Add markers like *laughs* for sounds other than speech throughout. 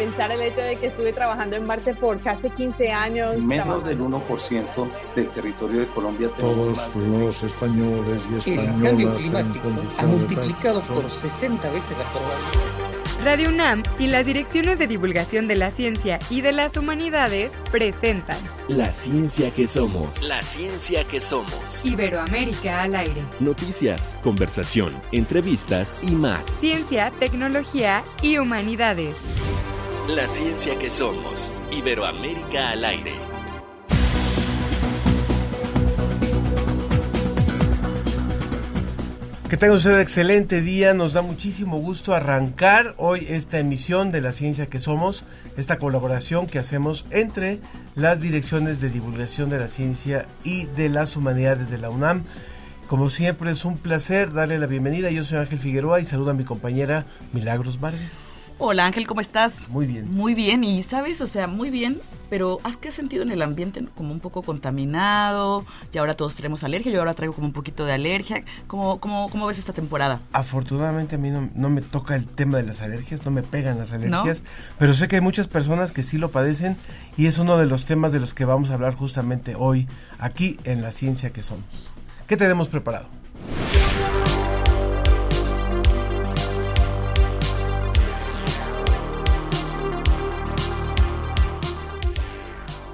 pensar el hecho de que estuve trabajando en Marte por casi 15 años. Menos del 1% del territorio de Colombia Todos los españoles y españolas. El cambio climático ha multiplicado por 60 veces la probabilidad. Radio UNAM y las direcciones de divulgación de la ciencia y de las humanidades presentan La ciencia que somos. La ciencia que somos. Iberoamérica al aire. Noticias, conversación, entrevistas y más. Ciencia, tecnología y humanidades. La ciencia que somos. Iberoamérica al aire. Que tenga usted un excelente día, nos da muchísimo gusto arrancar hoy esta emisión de La Ciencia que Somos, esta colaboración que hacemos entre las direcciones de divulgación de la ciencia y de las humanidades de la UNAM. Como siempre es un placer darle la bienvenida, yo soy Ángel Figueroa y saludo a mi compañera Milagros Vargas. Hola Ángel, ¿cómo estás? Muy bien. Muy bien, y sabes, o sea, muy bien, pero ¿has que has sentido en el ambiente como un poco contaminado? Y ahora todos tenemos alergia, yo ahora traigo como un poquito de alergia. ¿Cómo, cómo, cómo ves esta temporada? Afortunadamente a mí no, me toca el tema de las alergias, no me pegan las alergias, pero sé que hay muchas personas que sí lo padecen y es uno de los temas de los que vamos a hablar justamente hoy aquí en La Ciencia que Somos. ¿Qué tenemos preparado?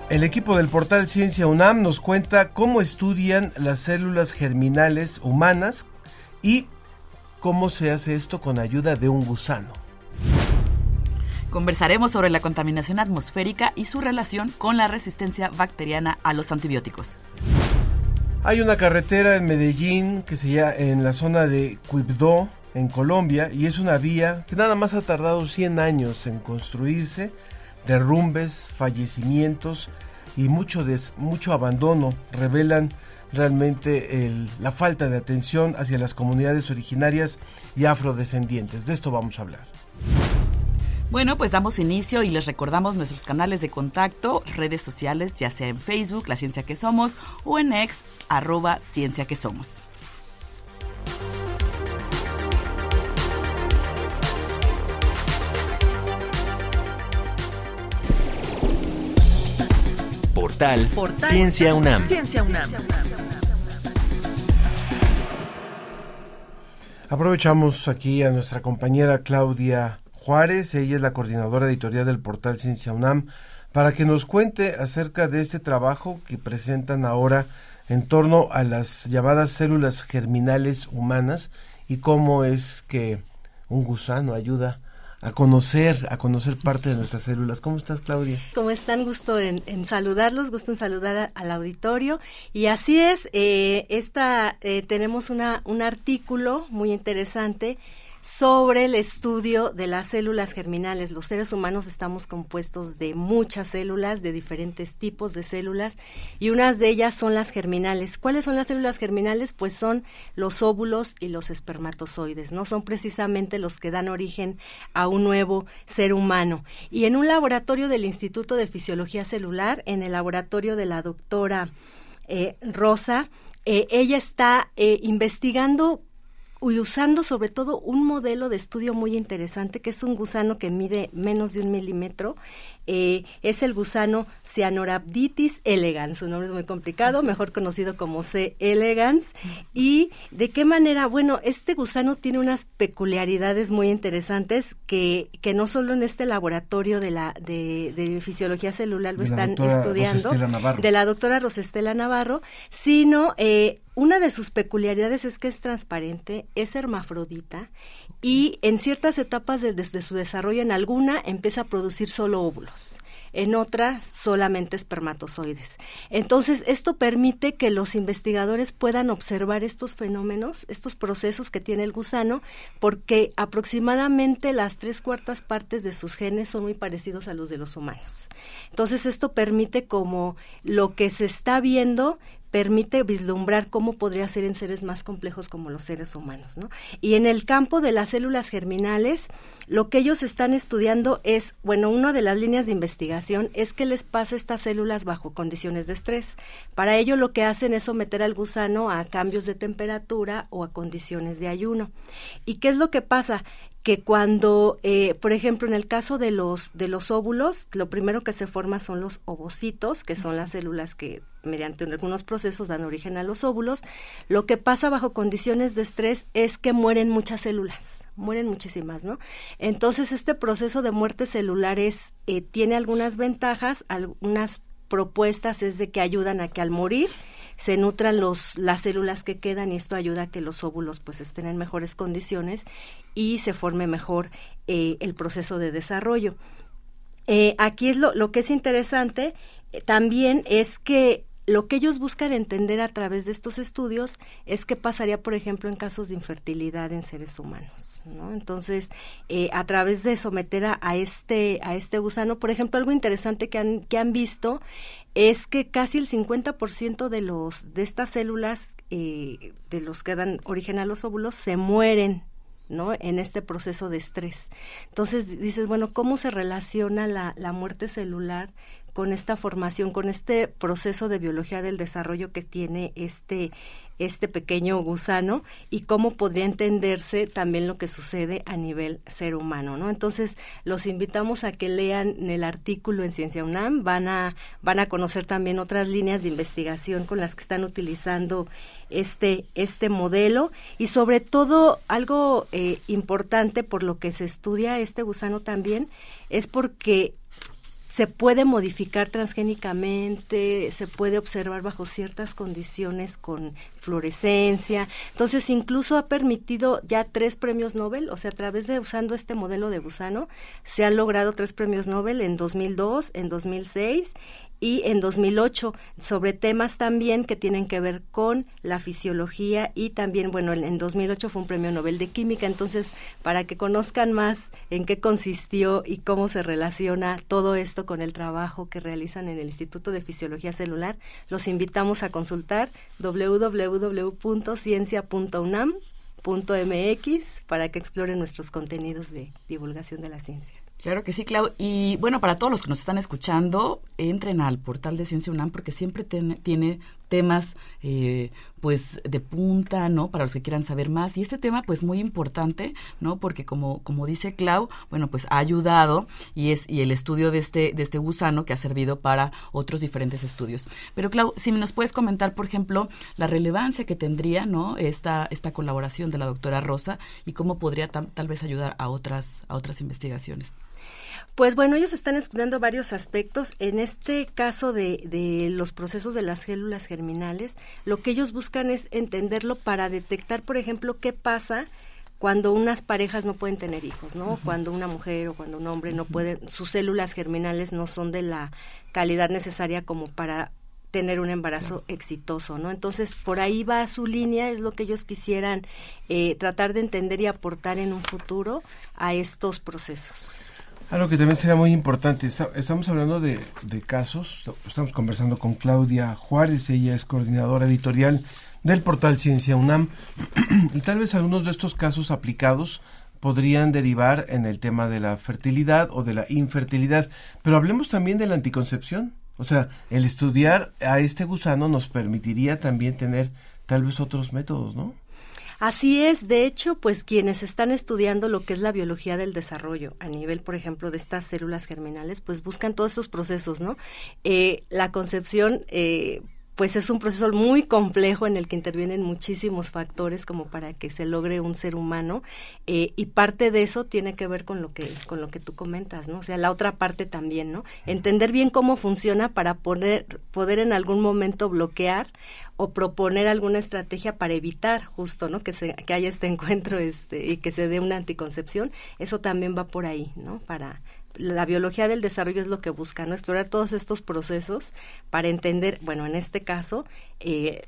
El equipo del portal Ciencia UNAM nos cuenta cómo estudian las células germinales humanas y cómo se hace esto con ayuda de un gusano. Conversaremos sobre la contaminación atmosférica y su relación con la resistencia bacteriana a los antibióticos. Hay una carretera en Medellín que se llama en la zona de Quibdó, en Colombia, y es una vía que nada más ha tardado 100 años en construirse derrumbes, fallecimientos y mucho, mucho abandono revelan realmente la falta de atención hacia las comunidades originarias y afrodescendientes. De esto vamos a hablar. Bueno, pues damos inicio y les recordamos nuestros canales de contacto, redes sociales, ya sea en Facebook, La Ciencia que Somos, o en ex, arroba Ciencia que Somos. Portal, Ciencia UNAM. Ciencia UNAM. Aprovechamos aquí a nuestra compañera Claudia Juárez, ella es la coordinadora editorial del portal Ciencia UNAM, para que nos cuente acerca de este trabajo que presentan ahora en torno a las llamadas células germinales humanas y cómo es que un gusano ayuda a conocer, a conocer parte de nuestras células. ¿Cómo estás, Claudia? ¿Cómo están? Gusto en, saludarlos, gusto en saludar al auditorio. Y así es, eh, esta, eh, tenemos una, un artículo muy interesante sobre el estudio de las células germinales. Los seres humanos estamos compuestos de muchas células, de diferentes tipos de células, y unas de ellas son las germinales. ¿Cuáles son las células germinales? Pues son los óvulos y los espermatozoides, ¿no? Son precisamente los que dan origen a un nuevo ser humano. Y en un laboratorio del Instituto de Fisiología Celular, en el laboratorio de la doctora eh, Rosa, eh, ella está eh, investigando y usando sobre todo un modelo de estudio muy interesante que es un gusano que mide menos de un milímetro eh, es el gusano Cyanorhabditis elegans, su nombre es muy complicado, mejor conocido como C. elegans. ¿Y de qué manera? Bueno, este gusano tiene unas peculiaridades muy interesantes que, que no solo en este laboratorio de, la, de, fisiología celular lo están estudiando, de la doctora Rosestela Navarro, sino eh, una de sus peculiaridades es que es transparente, es hermafrodita y en ciertas etapas de, su desarrollo, en alguna empieza a producir solo óvulos en otras solamente espermatozoides. Entonces, esto permite que los investigadores puedan observar estos fenómenos, estos procesos que tiene el gusano, porque aproximadamente las tres cuartas partes de sus genes son muy parecidos a los de los humanos. Entonces, esto permite como lo que se está viendo permite vislumbrar cómo podría ser en seres más complejos como los seres humanos. ¿no? Y en el campo de las células germinales, lo que ellos están estudiando es, bueno, una de las líneas de investigación es qué les pasa a estas células bajo condiciones de estrés. Para ello lo que hacen es someter al gusano a cambios de temperatura o a condiciones de ayuno. ¿Y qué es lo que pasa? Que cuando, eh, por ejemplo, en el caso de los, de los óvulos, lo primero que se forma son los ovocitos, que son las células que mediante algunos procesos dan origen a los óvulos. Lo que pasa bajo condiciones de estrés es que mueren muchas células, mueren muchísimas, ¿no? Entonces, este proceso de muerte celular es, eh, tiene algunas ventajas, algunas propuestas es de que ayudan a que al morir se nutran los, las células que quedan y esto ayuda a que los óvulos pues estén en mejores condiciones y se forme mejor eh, el proceso de desarrollo. Eh, aquí es lo, lo, que es interesante eh, también es que lo que ellos buscan entender a través de estos estudios es qué pasaría, por ejemplo, en casos de infertilidad en seres humanos. ¿no? Entonces, a través de someter a, a, este, a este gusano, por ejemplo, algo interesante que han, que han visto es que casi el 50% de, los, de estas células, eh, de los que dan origen a los óvulos, se mueren ¿no? En este proceso de estrés. Entonces dices, bueno, ¿cómo se relaciona la, la muerte celular con esta formación, con este proceso de biología del desarrollo que tiene este, este pequeño gusano y cómo podría entenderse también lo que sucede a nivel ser humano, ¿no? Entonces, los invitamos a que lean el artículo en Ciencia UNAM, van a, van a conocer también otras líneas de investigación con las que están utilizando este, este modelo y sobre todo algo eh, importante por lo que se estudia este gusano también es porque se puede modificar transgénicamente, se puede observar bajo ciertas condiciones con fluorescencia. Entonces, incluso ha permitido ya tres premios Nobel, o sea, a través de usando este modelo de gusano, se han logrado tres premios Nobel en 2002, en 2006 y en 2008 sobre temas también que tienen que ver con la fisiología y también, bueno, en 2008 fue un premio Nobel de Química, entonces para que conozcan más en qué consistió y cómo se relaciona todo esto con el trabajo que realizan en el Instituto de Fisiología Celular, los invitamos a consultar www.ciencia.unam.mx para que exploren nuestros contenidos de divulgación de la ciencia. Claro que sí, Clau. Y bueno, para todos los que nos están escuchando, entren al portal de Ciencia UNAM porque siempre tiene temas eh, pues de punta, ¿no? Para los que quieran saber más. Y este tema pues muy importante, ¿no? Porque como, como dice Clau, bueno, pues ha ayudado y es y el estudio de este, de este gusano que ha servido para otros diferentes estudios. Pero Clau, si nos puedes comentar, por ejemplo, la relevancia que tendría, ¿no? Esta, esta colaboración de la doctora Rosa y cómo podría tal vez ayudar a otras, a otras investigaciones. Pues bueno, ellos están estudiando varios aspectos. En este caso de, de, los procesos de las células germinales, lo que ellos buscan es entenderlo para detectar, por ejemplo, qué pasa cuando unas parejas no pueden tener hijos, ¿no? Cuando una mujer o cuando un hombre no pueden, sus células germinales no son de la calidad necesaria como para tener un embarazo exitoso, ¿no? Entonces, por ahí va su línea, es lo que ellos quisieran eh, tratar de entender y aportar en un futuro a estos procesos. Algo que también sería muy importante, estamos hablando de, casos, estamos conversando con Claudia Juárez, ella es coordinadora editorial del portal Ciencia UNAM, *clears throat* y tal vez algunos de estos casos aplicados podrían derivar en el tema de la fertilidad o de la infertilidad, pero hablemos también de la anticoncepción, o sea, el estudiar a este gusano nos permitiría también tener tal vez otros métodos, ¿no? Así es, de hecho, pues quienes están estudiando lo que es la biología del desarrollo a nivel, por ejemplo, de estas células germinales, pues buscan todos esos procesos, ¿no? Eh, la concepción, eh, pues es un proceso muy complejo en el que intervienen muchísimos factores como para que se logre un ser humano eh, y parte de eso tiene que ver con lo que con lo que tú comentas no o sea la otra parte también no entender bien cómo funciona para poder poder en algún momento bloquear o proponer alguna estrategia para evitar justo no que se que haya este encuentro este y que se dé una anticoncepción eso también va por ahí no para la biología del desarrollo es lo que busca, ¿no? Explorar todos estos procesos para entender, bueno, en este caso, eh,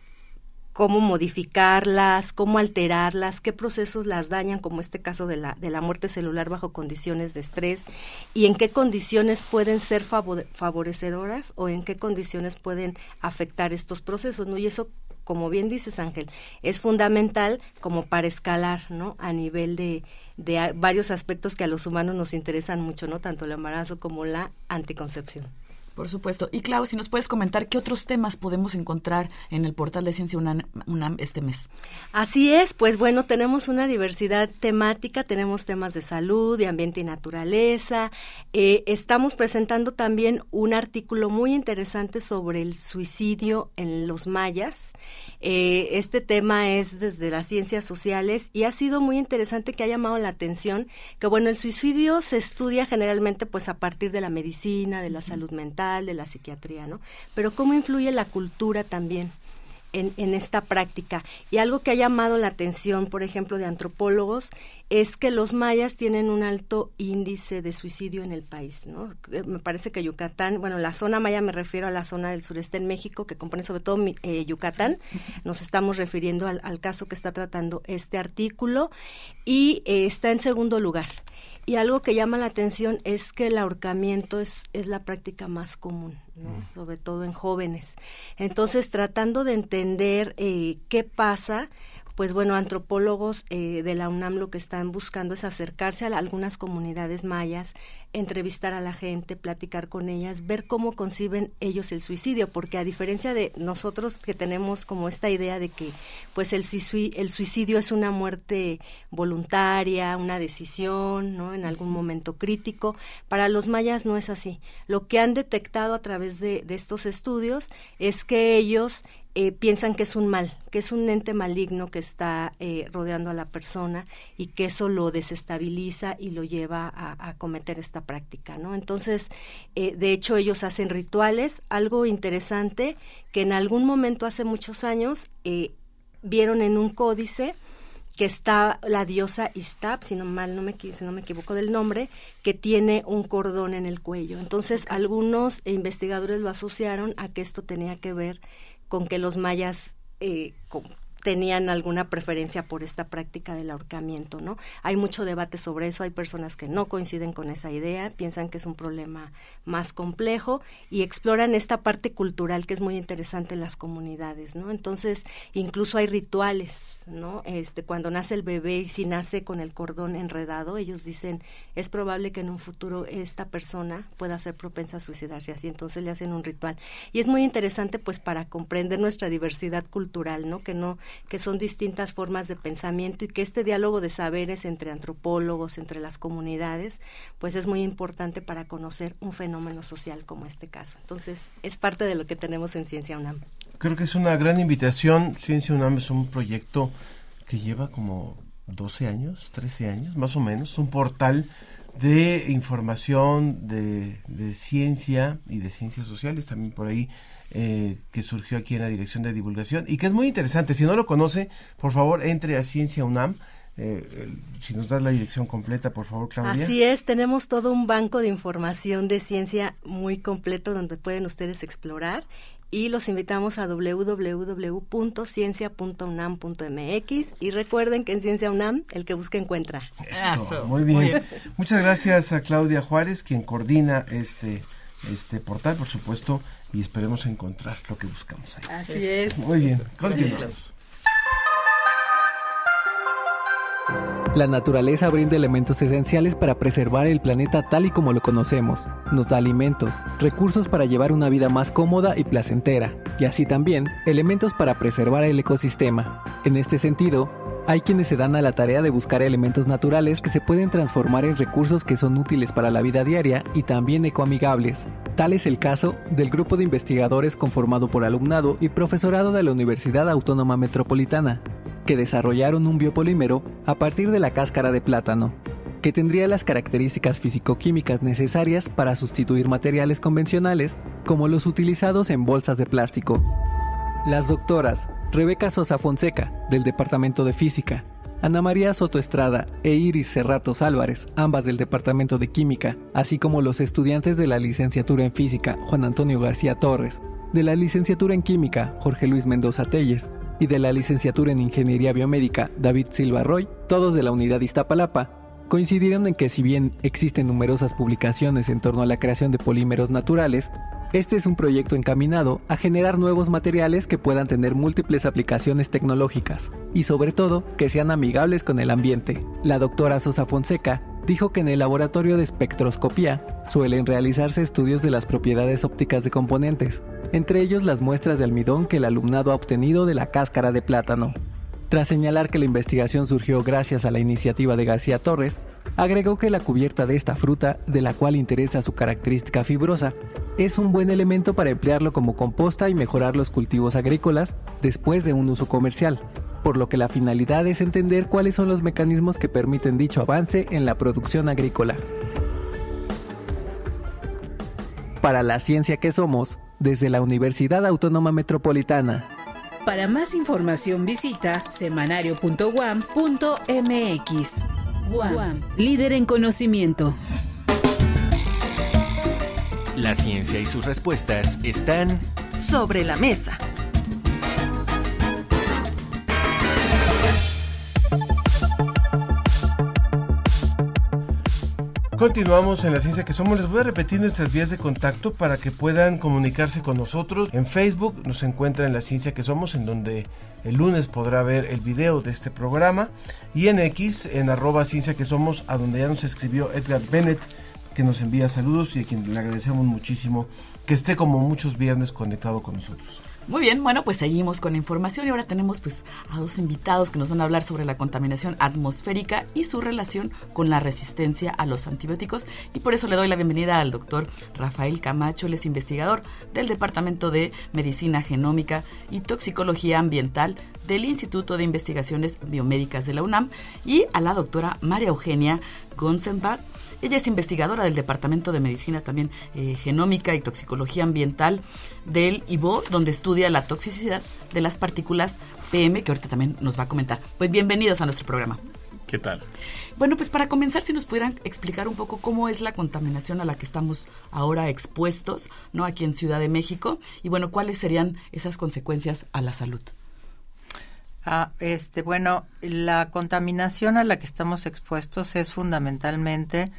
cómo modificarlas, cómo alterarlas, qué procesos las dañan, como este caso de la, de la muerte celular bajo condiciones de estrés, y en qué condiciones pueden ser favorecedoras o en qué condiciones pueden afectar estos procesos, ¿no? Y eso como bien dices Ángel, es fundamental como para escalar, ¿no? A nivel de, de varios aspectos que a los humanos nos interesan mucho, ¿no? Tanto el embarazo como la anticoncepción. Por supuesto. Y Clau, si nos puedes comentar qué otros temas podemos encontrar en el portal de Ciencia UNAM, este mes. Así es, pues bueno, tenemos una diversidad temática, tenemos temas de salud, de ambiente y naturaleza. Eh, estamos presentando también un artículo muy interesante sobre el suicidio en los mayas. Eh, este tema es desde las ciencias sociales y ha sido muy interesante que ha llamado la atención que bueno, el suicidio se estudia generalmente pues a partir de la medicina, de la salud mental de la psiquiatría, ¿no? Pero cómo influye la cultura también. En, en, esta práctica. Y algo que ha llamado la atención, por ejemplo, de antropólogos, es que los mayas tienen un alto índice de suicidio en el país. ¿no? Eh, me parece que Yucatán, bueno, la zona maya me refiero a la zona del sureste en México, que compone sobre todo eh, Yucatán. Nos estamos refiriendo al, caso que está tratando este artículo y eh, está en segundo lugar. Y algo que llama la atención es que el ahorcamiento es, es la práctica más común, mm. sobre todo en jóvenes. Entonces, tratando de entender eh, qué pasa, pues bueno, antropólogos eh, de la UNAM lo que están buscando es acercarse a algunas comunidades mayas, entrevistar a la gente, platicar con ellas, ver cómo conciben ellos el suicidio, porque a diferencia de nosotros que tenemos como esta idea de que pues el suicidio, el suicidio es una muerte voluntaria, una decisión, ¿no? En algún momento crítico, para los mayas no es así. Lo que han detectado a través de, de estos estudios es que ellos eh, piensan que es un mal, que es un ente maligno que está eh, rodeando a la persona y que eso lo desestabiliza y lo lleva a, cometer esta práctica, ¿no? Entonces, eh, de hecho, ellos hacen rituales, algo interesante que en algún momento hace muchos años vieron en un códice que está la diosa Istab, si no mal no me si no me equivoco del nombre, que tiene un cordón en el cuello. Entonces, algunos investigadores lo asociaron a que esto tenía que ver con que los mayas eh, tenían alguna preferencia por esta práctica del ahorcamiento, ¿no? Hay mucho debate sobre eso, hay personas que no coinciden con esa idea, piensan que es un problema más complejo y exploran esta parte cultural que es muy interesante en las comunidades, ¿no? Entonces, incluso hay rituales, ¿no? Este, cuando nace el bebé y si nace con el cordón enredado, ellos dicen, es probable que en un futuro esta persona pueda ser propensa a suicidarse así, entonces le hacen un ritual. Y es muy interesante pues para comprender nuestra diversidad cultural, ¿no? Que no que son distintas formas de pensamiento y que este diálogo de saberes entre antropólogos, entre las comunidades, pues es muy importante para conocer un fenómeno social como este caso. Entonces, es parte de lo que tenemos en Ciencia UNAM. Creo que es una gran invitación. Ciencia UNAM es un proyecto que lleva como 12 años, 13 años, más o menos, un portal de información de, de ciencia y de ciencias sociales, también por ahí eh, que surgió aquí en la Dirección de Divulgación y que es muy interesante. Si no lo conoce, por favor, entre a Ciencia UNAM. Eh, si nos das la dirección completa, por favor, Claudia. Así es, tenemos todo un banco de información de ciencia muy completo donde pueden ustedes explorar y los invitamos a www.ciencia.unam.mx y recuerden que en Ciencia UNAM el que busca encuentra. muy bien. Muchas gracias a Claudia Juárez, quien coordina este, este portal, por supuesto, y esperemos encontrar lo que buscamos ahí. Así es. Muy bien, continuamos. La naturaleza brinda elementos esenciales para preservar el planeta tal y como lo conocemos. Nos da alimentos, recursos para llevar una vida más cómoda y placentera, y así también elementos para preservar el ecosistema. En este sentido, hay quienes se dan a la tarea de buscar elementos naturales que se pueden transformar en recursos que son útiles para la vida diaria y también ecoamigables. Tal es el caso del grupo de investigadores conformado por alumnado y profesorado de la Universidad Autónoma Metropolitana, que desarrollaron un biopolímero a partir de la cáscara de plátano, que tendría las características físico-químicas necesarias para sustituir materiales convencionales como los utilizados en bolsas de plástico. Las doctoras Rebeca Sosa Fonseca, del Departamento de Física, Ana María Soto Estrada e Iris Cerratos Álvarez, ambas del Departamento de Química, así como los estudiantes de la licenciatura en Física, Juan Antonio García Torres, de la licenciatura en Química, Jorge Luis Mendoza Telles, y de la licenciatura en Ingeniería Biomédica, David Silva Roy, todos de la unidad Iztapalapa, coincidieron en que si bien existen numerosas publicaciones en torno a la creación de polímeros naturales, este es un proyecto encaminado a generar nuevos materiales que puedan tener múltiples aplicaciones tecnológicas y sobre todo que sean amigables con el ambiente. La doctora Sosa Fonseca dijo que en el laboratorio de espectroscopía suelen realizarse estudios de las propiedades ópticas de componentes, entre ellos las muestras de almidón que el alumnado ha obtenido de la cáscara de plátano. Tras señalar que la investigación surgió gracias a la iniciativa de García Torres, agregó que la cubierta de esta fruta, de la cual interesa su característica fibrosa, es un buen elemento para emplearlo como composta y mejorar los cultivos agrícolas después de un uso comercial, por lo que la finalidad es entender cuáles son los mecanismos que permiten dicho avance en la producción agrícola. Para la ciencia que somos, desde la Universidad Autónoma Metropolitana, para más información visita semanario.guam.mx. Guam, líder en conocimiento. La ciencia y sus respuestas están sobre la mesa. Continuamos en la ciencia que somos. Les voy a repetir nuestras vías de contacto para que puedan comunicarse con nosotros. En Facebook nos encuentra en la ciencia que somos, en donde el lunes podrá ver el video de este programa. Y en X, en arroba ciencia que somos, a donde ya nos escribió Edgar Bennett, que nos envía saludos y a quien le agradecemos muchísimo que esté como muchos viernes conectado con nosotros. Muy bien, bueno, pues seguimos con la información y ahora tenemos pues a dos invitados que nos van a hablar sobre la contaminación atmosférica y su relación con la resistencia a los antibióticos. Y por eso le doy la bienvenida al doctor Rafael Camacho, él es investigador del Departamento de Medicina Genómica y Toxicología Ambiental del Instituto de Investigaciones Biomédicas de la UNAM. Y a la doctora María Eugenia Gonzenbach, ella es investigadora del Departamento de Medicina también eh, Genómica y Toxicología Ambiental del IBO, donde estudia la toxicidad de las partículas PM, que ahorita también nos va a comentar. Pues bienvenidos a nuestro programa. ¿Qué tal? Bueno, pues para comenzar, si nos pudieran explicar un poco cómo es la contaminación a la que estamos ahora expuestos, ¿no? Aquí en Ciudad de México, y bueno, cuáles serían esas consecuencias a la salud. Ah, este, bueno, la contaminación a la que estamos expuestos es fundamentalmente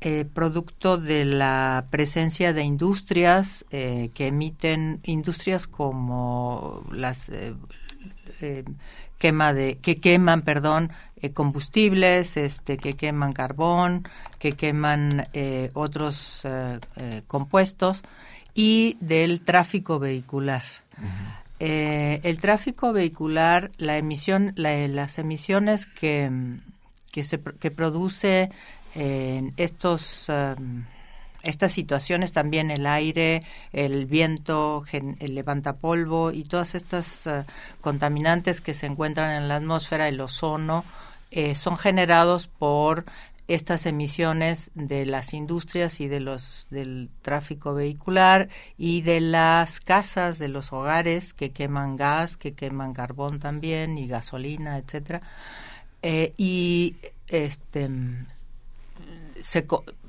eh, producto de la presencia de industrias eh, que emiten industrias como las eh, quema de que queman, perdón, combustibles, este, que queman carbón, que queman otros compuestos y del tráfico vehicular. Eh, el tráfico vehicular, la emisión, las emisiones que, que, se, que produce en estos um, estas situaciones también el aire, el viento, el levantapolvo y todas estas uh, contaminantes que se encuentran en la atmósfera, el ozono, eh, son generados por estas emisiones de las industrias y de los del tráfico vehicular y de las casas, de los hogares que queman gas, que queman carbón también y gasolina, etcétera. Eh, y este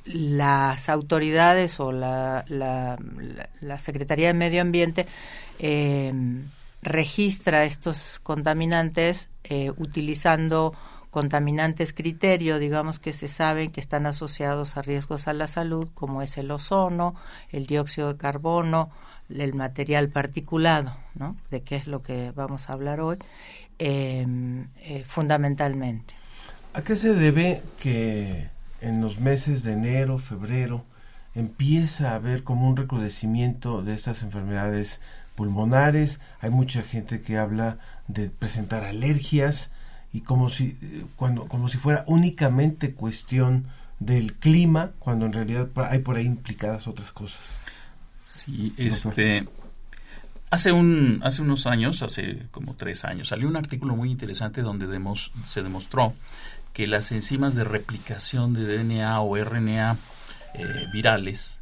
las autoridades o la, la, Secretaría de Medio Ambiente eh, registra estos contaminantes eh, utilizando contaminantes criterio, digamos que se saben que están asociados a riesgos a la salud, como es el ozono, el dióxido de carbono, el material particulado, ¿no? De qué es lo que vamos a hablar hoy, em, eh, fundamentalmente. ¿A qué se debe que en los meses de enero, febrero, empieza a haber como un recrudecimiento de estas enfermedades pulmonares? Hay mucha gente que habla de presentar alergias, y como si cuando como si fuera únicamente cuestión del clima cuando en realidad hay por ahí implicadas otras cosas. Sí este hace un hace unos años hace como tres años salió un artículo muy interesante donde se demostró que las enzimas de replicación de DNA o RNA eh, virales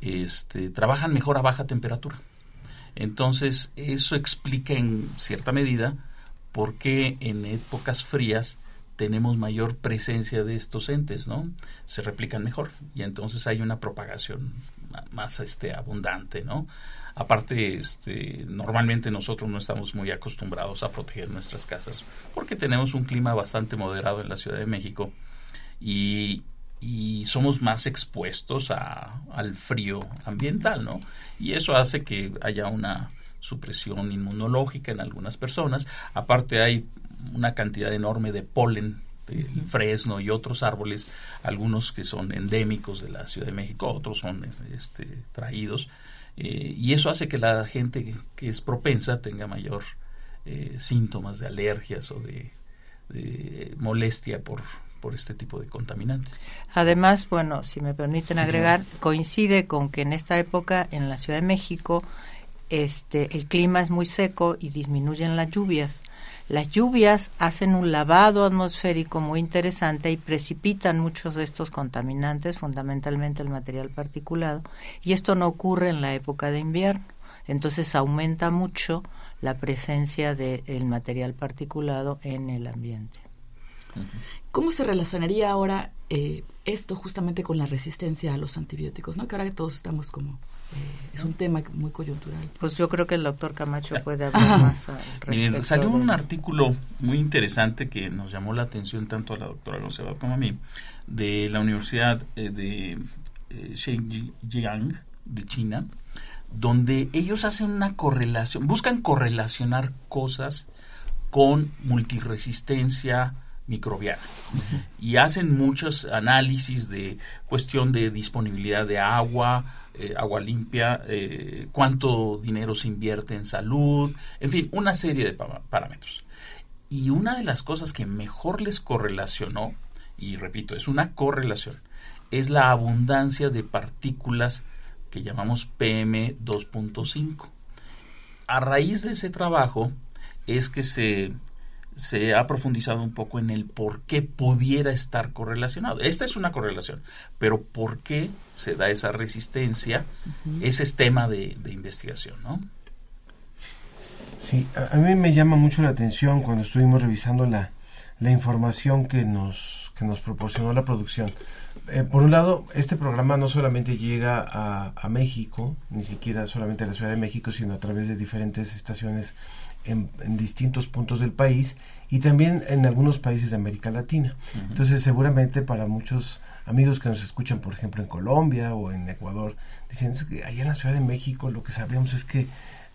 este, trabajan mejor a baja temperatura. Entonces eso explica en cierta medida por qué en épocas frías tenemos mayor presencia de estos entes, ¿no? Se replican mejor y entonces hay una propagación más este, abundante, ¿no? Aparte, este, normalmente nosotros no estamos muy acostumbrados a proteger nuestras casas porque tenemos un clima bastante moderado en la Ciudad de México y, y somos más expuestos a, al frío ambiental, ¿no? Y eso hace que haya una supresión inmunológica en algunas personas. Aparte hay una cantidad enorme de polen el fresno y otros árboles, algunos que son endémicos de la Ciudad de México, otros son este, traídos, eh, y eso hace que la gente que, es propensa tenga mayor eh, síntomas de alergias o de, molestia por, por este tipo de contaminantes. Además, bueno, si me permiten agregar, coincide con que en esta época en la Ciudad de México este, el clima es muy seco y disminuyen las lluvias. Las lluvias hacen un lavado atmosférico muy interesante y precipitan muchos de estos contaminantes, fundamentalmente el material particulado, y esto no ocurre en la época de invierno. Entonces aumenta mucho la presencia del material particulado en el ambiente. ¿Cómo se relacionaría ahora eh, esto justamente con la resistencia a los antibióticos? ¿no? Que ahora que todos estamos como... Eh, es un tema muy coyuntural. Pues yo creo que el doctor Camacho puede hablar más al Miren, salió un artículo muy interesante que nos llamó la atención tanto a la doctora González como a mí, de la Universidad eh, de Shenyang de China, donde ellos hacen una correlación, buscan correlacionar cosas con multiresistencia, microbiana. Y hacen muchos análisis de cuestión de disponibilidad de agua, eh, agua limpia, eh, cuánto dinero se invierte en salud, en fin, una serie de parámetros. Y una de las cosas que mejor les correlacionó, y repito, es una correlación, es la abundancia de partículas que llamamos PM2.5. A raíz de ese trabajo es que se se ha profundizado un poco en el por qué pudiera estar correlacionado. Esta es una correlación, pero por qué se da esa resistencia, ese es tema de, investigación, ¿no? Sí, a, mí me llama mucho la atención cuando estuvimos revisando la, información que nos, que nos proporcionó la producción. Eh, por un lado, este programa no solamente llega a, a México, ni siquiera solamente a la Ciudad de México, sino a través de diferentes estaciones en, distintos puntos del país y también en algunos países de América Latina. Entonces, seguramente para muchos amigos que nos escuchan, por ejemplo, en Colombia o en Ecuador, dicen que allá en la Ciudad de México lo que sabemos es que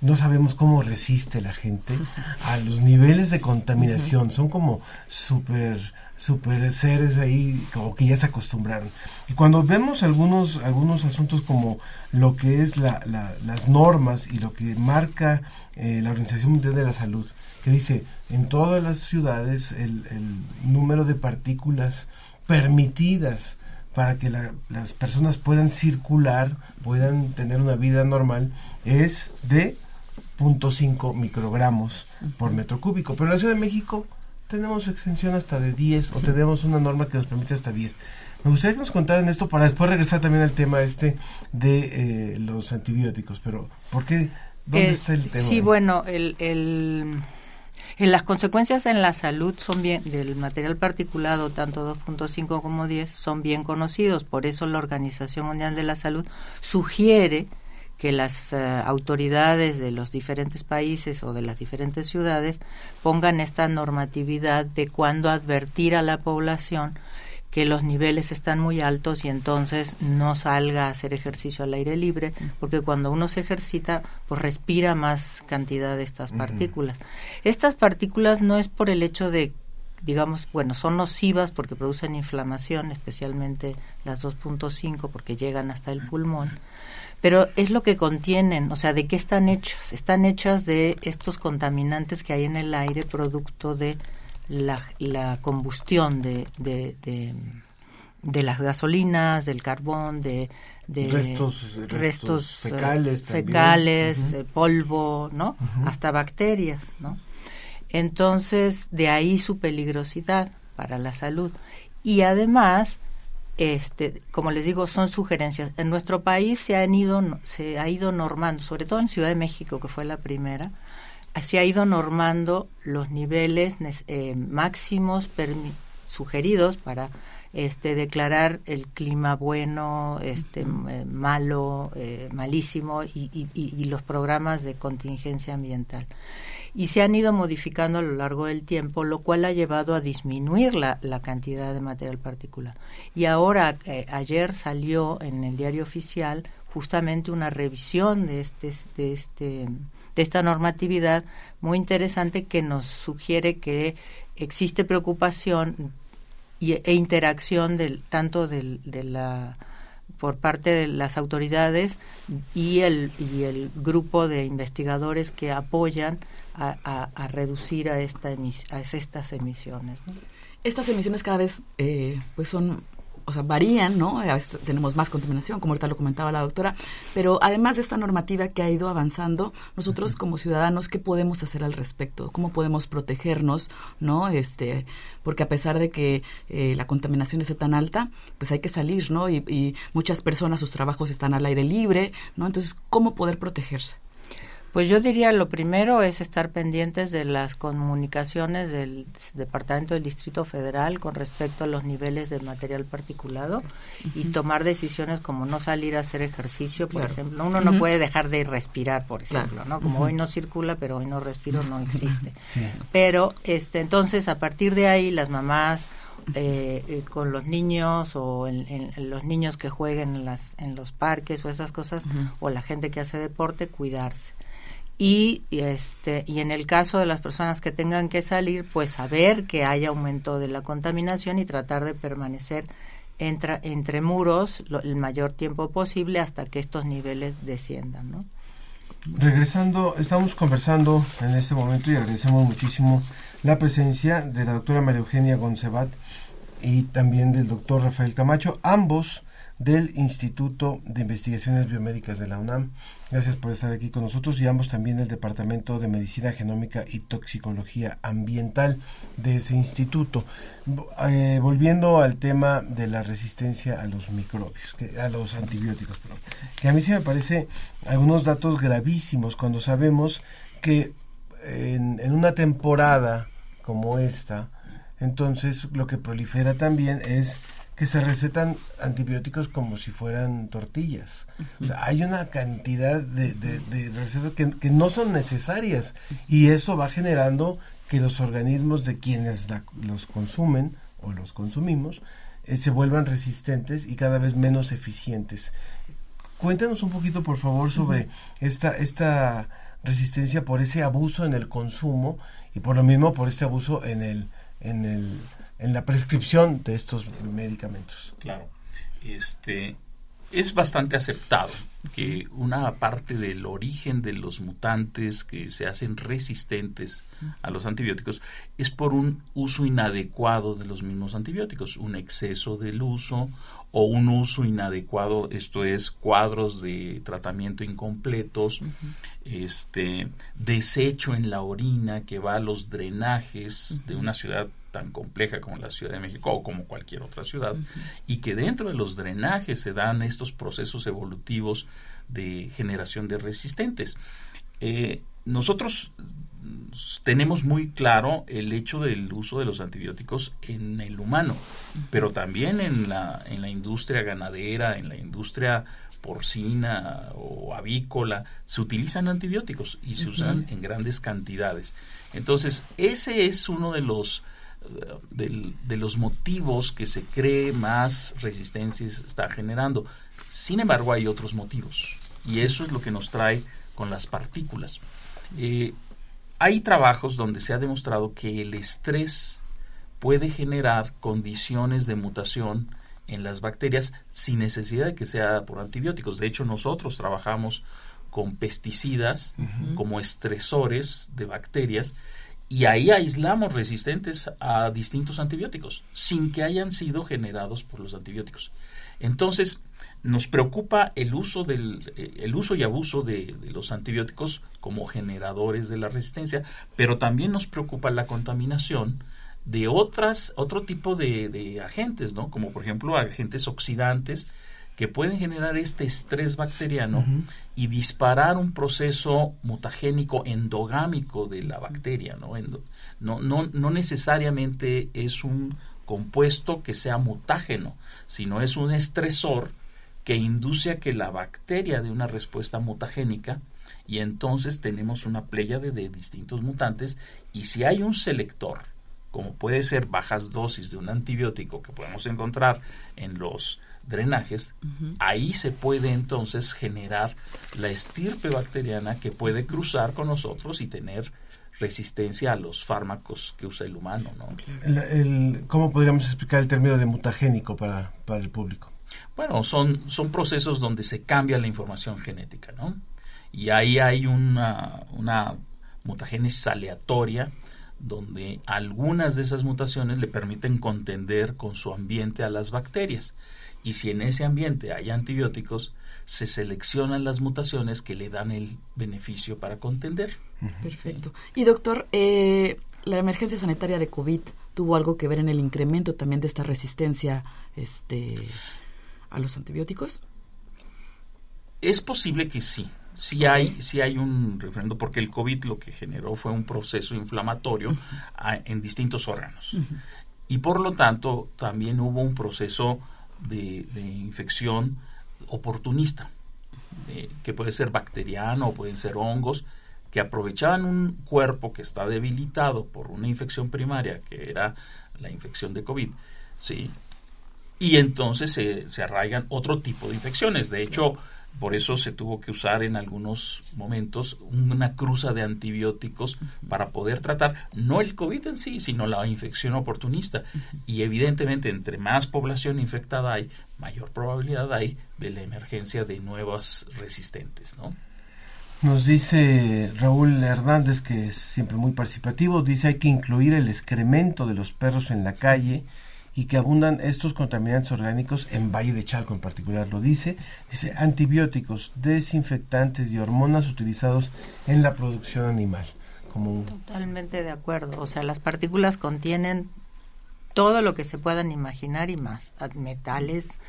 no sabemos cómo resiste la gente *laughs* a los niveles de contaminación. Son como súper super seres ahí como que ya se acostumbraron. Y cuando vemos algunos, algunos asuntos como lo que es la, las normas y lo que marca eh, la Organización Mundial de la Salud, que dice en todas las ciudades el, número de partículas permitidas para que las personas puedan circular, puedan tener una vida normal, es de 0.5 microgramos por metro cúbico. Pero en la Ciudad de México tenemos extensión hasta de 10 o tenemos una norma que nos permite hasta 10. Me gustaría que nos contaran esto para después regresar también al tema este de eh, los antibióticos, pero ¿por qué? ¿Dónde eh, está el tema? Sí, bueno, el, el, las consecuencias en la salud son bien del material particulado, tanto 2.5 como 10, son bien conocidos. Por eso la Organización Mundial de la Salud sugiere que las eh, autoridades de los diferentes países o de las diferentes ciudades pongan esta normatividad de cuándo advertir a la población que los niveles están muy altos y entonces no salga a hacer ejercicio al aire libre, porque cuando uno se ejercita, pues respira más cantidad de estas partículas. Estas partículas no es por el hecho de digamos, bueno, son nocivas porque producen inflamación, especialmente las 2.5 porque llegan hasta el pulmón, pero es lo que contienen, o sea, ¿de qué están hechas? Están hechas de estos contaminantes que hay en el aire producto de la, la combustión de, de, de, las gasolinas, del carbón, de, de restos, restos, fecales, fecales eh, polvo, ¿no? Hasta bacterias, ¿no? Entonces, de ahí su peligrosidad para la salud. Y además, este, como les digo, son sugerencias. En nuestro país se han ido, se ha ido normando, sobre todo en Ciudad de México, que fue la primera, se ha ido normando los niveles eh, máximos sugeridos para este, declarar el clima bueno, este, eh, malo, eh, malísimo y, y, los programas de contingencia ambiental y se han ido modificando a lo largo del tiempo, lo cual ha llevado a disminuir la, la cantidad de material particular. Y ahora, eh, ayer salió en el diario oficial justamente una revisión de este, de este de esta normatividad muy interesante que nos sugiere que existe preocupación y, e interacción del tanto de la por parte de las autoridades y el y el grupo de investigadores que apoyan a, reducir a esta a estas emisiones. Estas emisiones cada vez eh, pues son o sea, varían, ¿no? A veces tenemos más contaminación, como ahorita lo comentaba la doctora, pero además de esta normativa que ha ido avanzando, nosotros como ciudadanos, ¿qué podemos hacer al respecto? ¿Cómo podemos protegernos, ¿no? Este, porque a pesar de que eh, la contaminación es tan alta, pues hay que salir, ¿no? Y, y muchas personas, sus trabajos están al aire libre, ¿no? Entonces, ¿cómo poder protegerse? Pues yo diría lo primero es estar pendientes de las comunicaciones del Departamento del Distrito Federal con respecto a los niveles de material particulado y tomar decisiones como no salir a hacer ejercicio, por ejemplo. Uno no puede dejar de respirar, por ejemplo, ¿no? Como hoy no circula, pero hoy no respiro, no existe. *laughs* Pero este entonces a partir de ahí las mamás eh, eh, con los niños o en, los niños que jueguen en, las, en los parques o esas cosas o la gente que hace deporte, cuidarse y, este y en el caso de las personas que tengan que salir pues saber que hay aumento de la contaminación y tratar de permanecer entre, entre muros el mayor tiempo posible hasta que estos niveles desciendan ¿no? regresando estamos conversando en este momento y agradecemos muchísimo la presencia de la doctora María Eugenia Goncebat y también del doctor Rafael Camacho ambos del Instituto de Investigaciones Biomédicas de la UNAM. Gracias por estar aquí con nosotros y ambos también del Departamento de Medicina Genómica y Toxicología Ambiental de ese instituto. Eh, volviendo al tema de la resistencia a los microbios, a los antibióticos, que a mí sí me parece algunos datos gravísimos cuando sabemos que en, en una temporada como esta, entonces lo que prolifera también es que se recetan antibióticos como si fueran tortillas. O sea, hay una cantidad de, de, recetas que, no son necesarias y eso va generando que los organismos de quienes los consumen o los consumimos eh, se vuelvan resistentes y cada vez menos eficientes. Cuéntanos un poquito, por favor, sobre esta, esta resistencia por ese abuso en el consumo y por lo mismo por este abuso en el, en el en la prescripción de estos medicamentos. Claro. Este es bastante aceptado que una parte del origen de los mutantes que se hacen resistentes a los antibióticos es por un uso inadecuado de los mismos antibióticos, un exceso del uso o un uso inadecuado, esto es cuadros de tratamiento incompletos, este desecho en la orina que va a los drenajes de una ciudad tan compleja como la Ciudad de México o como cualquier otra ciudad, y que dentro de los drenajes se dan estos procesos evolutivos de generación de resistentes. Eh, nosotros tenemos muy claro el hecho del uso de los antibióticos en el humano, pero también en la, en la industria ganadera, en la industria porcina o avícola, se utilizan antibióticos y se usan en grandes cantidades. Entonces, ese es uno de los de, los motivos que se cree más resistencia está generando. Sin embargo, hay otros motivos y eso es lo que nos trae con las partículas. Eh, hay trabajos donde se ha demostrado que el estrés puede generar condiciones de mutación en las bacterias sin necesidad de que sea por antibióticos. De hecho, nosotros trabajamos con pesticidas como estresores de bacterias y ahí aislamos resistentes a distintos antibióticos sin que hayan sido generados por los antibióticos. Entonces, nos preocupa el uso, del, eh, el uso y abuso de, los antibióticos como generadores de la resistencia, pero también nos preocupa la contaminación de otras, otro tipo de, de agentes, ¿no? Como por ejemplo agentes oxidantes que pueden generar este estrés bacteriano y disparar un proceso mutagénico endogámico de la bacteria. ¿no? no, no, no necesariamente es un compuesto que sea mutágeno, sino es un estresor que induce a que la bacteria dé una respuesta mutagénica y entonces tenemos una pléyade de distintos mutantes y si hay un selector, como puede ser bajas dosis de un antibiótico que podemos encontrar en los drenajes, ahí se puede entonces generar la estirpe bacteriana que puede cruzar con nosotros y tener resistencia a los fármacos que usa el humano. ¿no? El- el- ¿Cómo podríamos explicar el término de mutagénico para, para el público? Bueno, son, son procesos donde se cambia la información genética, ¿no? Y ahí hay una, una mutagénesis aleatoria donde algunas de esas mutaciones le permiten contender con su ambiente a las bacterias. Y si en ese ambiente hay antibióticos, se seleccionan las mutaciones que le dan el beneficio para contender. Perfecto. Y doctor, eh, la emergencia sanitaria de COVID tuvo algo que ver en el incremento también de esta resistencia este, a los antibióticos. Es posible que sí. Sí hay, sí hay un referendo, porque el COVID lo que generó fue un proceso inflamatorio a- en distintos órganos. Y por lo tanto, también hubo un proceso de, de infección oportunista, eh, que puede ser bacteriano o pueden ser hongos, que aprovechaban un cuerpo que está debilitado por una infección primaria, que era la infección de COVID, ¿sí? y entonces se, se arraigan otro tipo de infecciones. De hecho, por eso se tuvo que usar en algunos momentos una cruza de antibióticos para poder tratar no el COVID en sí, sino la infección oportunista. Y evidentemente, entre más población infectada hay, mayor probabilidad hay de la emergencia de nuevas resistentes, ¿no? Nos dice Raúl Hernández, que es siempre muy participativo, dice hay que incluir el excremento de los perros en la calle y que abundan estos contaminantes orgánicos en Valle de Chalco en particular, lo dice. Dice antibióticos, desinfectantes y hormonas utilizados en la producción animal. Como Totalmente de acuerdo. O sea, las partículas contienen todo lo que se puedan imaginar y más, metales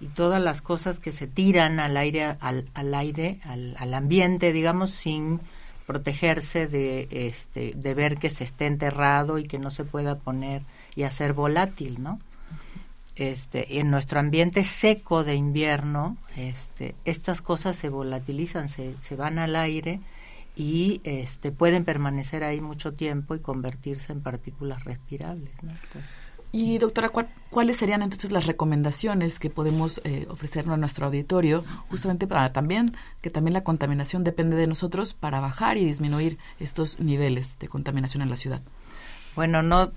y todas las cosas que se tiran al aire, al, al aire, al, al ambiente, digamos, sin protegerse de, este, de ver que se esté enterrado y que no se pueda poner y hacer volátil, ¿no? Este, en nuestro ambiente seco de invierno, este, estas cosas se volatilizan, se, se van al aire y este, pueden permanecer ahí mucho tiempo y convertirse en partículas respirables. ¿no? Entonces, Y doctora, ¿cuál- ¿cuáles serían entonces las recomendaciones que podemos eh, ofrecerle a nuestro auditorio, justamente para también que también la contaminación depende de nosotros para bajar y disminuir estos niveles de contaminación en la ciudad? Bueno, no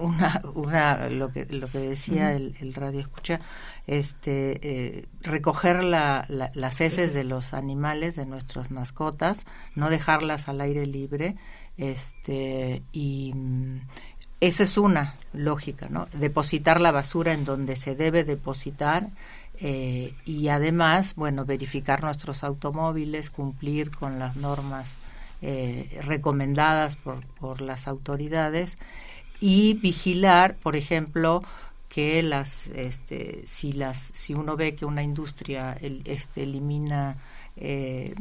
una, una lo que lo que decía el, el radio escucha, este eh, recoger la, la- las heces Heces. de los animales de nuestras mascotas, no dejarlas al aire libre, este y mm, esa es una lógica, ¿no? Depositar la basura en donde se debe depositar eh, y además, bueno, verificar nuestros automóviles, cumplir con las normas eh, recomendadas por, por las autoridades y vigilar, por ejemplo, que las, este, si las, si uno ve que una industria el- este, elimina eh,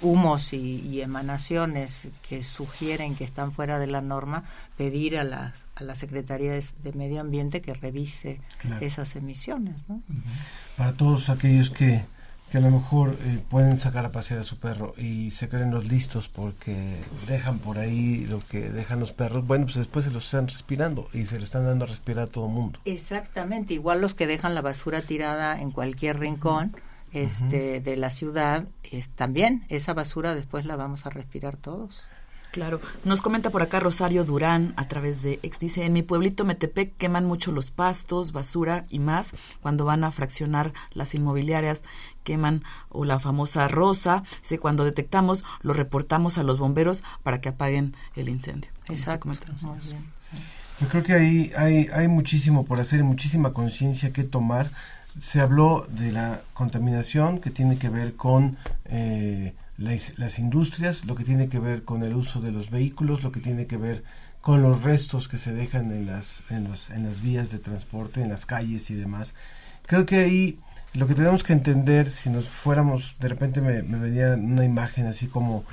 humos y, y emanaciones que sugieren que están fuera de la norma, pedir a las a la Secretaría de, de Medio Ambiente que revise Claro. esas emisiones, ¿no? para todos aquellos que, que a lo mejor eh, pueden sacar a pasear a su perro y se creen los listos porque dejan por ahí lo que dejan los perros, bueno, pues después se los están respirando y se lo están dando a respirar a todo mundo. Exactamente, igual los que dejan la basura tirada en cualquier rincón este de la ciudad, es también esa basura después la vamos a respirar todos. Claro. Nos comenta por acá Rosario Durán a través de ex dice, en mi pueblito Metepec queman mucho los pastos, basura y más cuando van a fraccionar las inmobiliarias, queman o la famosa rosa, dice, cuando detectamos lo reportamos a los bomberos para que apaguen el incendio. Exacto, muy bien, sí. Yo creo que ahí hay, hay muchísimo por hacer y muchísima conciencia que tomar. Se habló de la contaminación que tiene que ver con eh, las, las industrias, lo que tiene que ver con el uso de los vehículos, lo que tiene que ver con los restos que se dejan en las, en, los, en las vías de transporte, en las calles y demás. Creo que ahí lo que tenemos que entender, si nos fuéramos, de repente me, me venía una imagen así como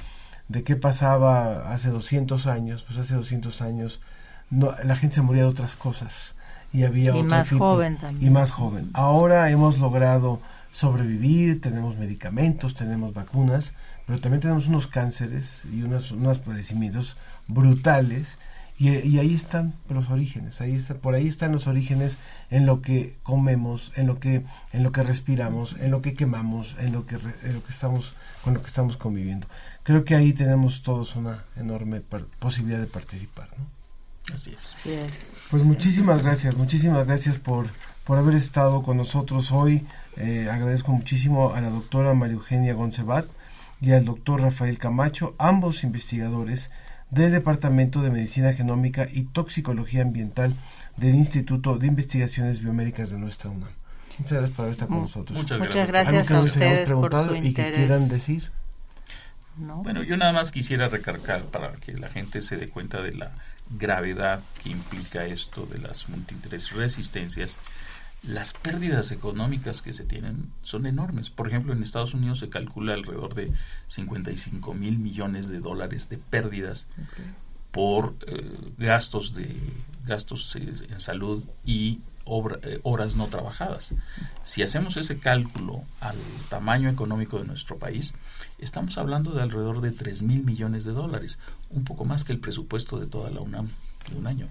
de qué pasaba hace 200 años, pues hace 200 años no, la gente se moría de otras cosas y había Y otro más tipo- joven también. y más joven. Ahora hemos logrado sobrevivir, tenemos medicamentos, tenemos vacunas, pero también tenemos unos cánceres y unos, unos padecimientos brutales Y, ahí están los orígenes, ahí está, por ahí están los orígenes en lo que comemos, en lo que, en lo que respiramos, en lo que quemamos, en lo que, en lo que estamos, con lo que estamos conviviendo. Creo que ahí tenemos todos una enorme posibilidad de participar, ¿no? Así es. Así es. Pues muchísimas gracias, muchísimas gracias por, por haber estado con nosotros hoy. Eh, agradezco muchísimo a la doctora María Eugenia Goncebat y al doctor Rafael Camacho, ambos investigadores del Departamento de Medicina Genómica y Toxicología Ambiental del Instituto de Investigaciones Biomédicas de nuestra UNAM. Muchas gracias por estar con nosotros. Muchas gracias, a ustedes por su y que quieran decir. Bueno, yo nada más quisiera recargar para que la gente se dé cuenta de la gravedad que implica esto de las múltiples resistencias las pérdidas económicas que se tienen son enormes. Por ejemplo, en Estados Unidos se calcula alrededor de 55 mil millones de dólares de pérdidas por eh, gastos de gastos eh, en salud y eh, horas no trabajadas. Si hacemos ese cálculo al tamaño económico de nuestro país, estamos hablando de alrededor de 3 mil millones de dólares, un poco más que el presupuesto de toda la UNAM de un año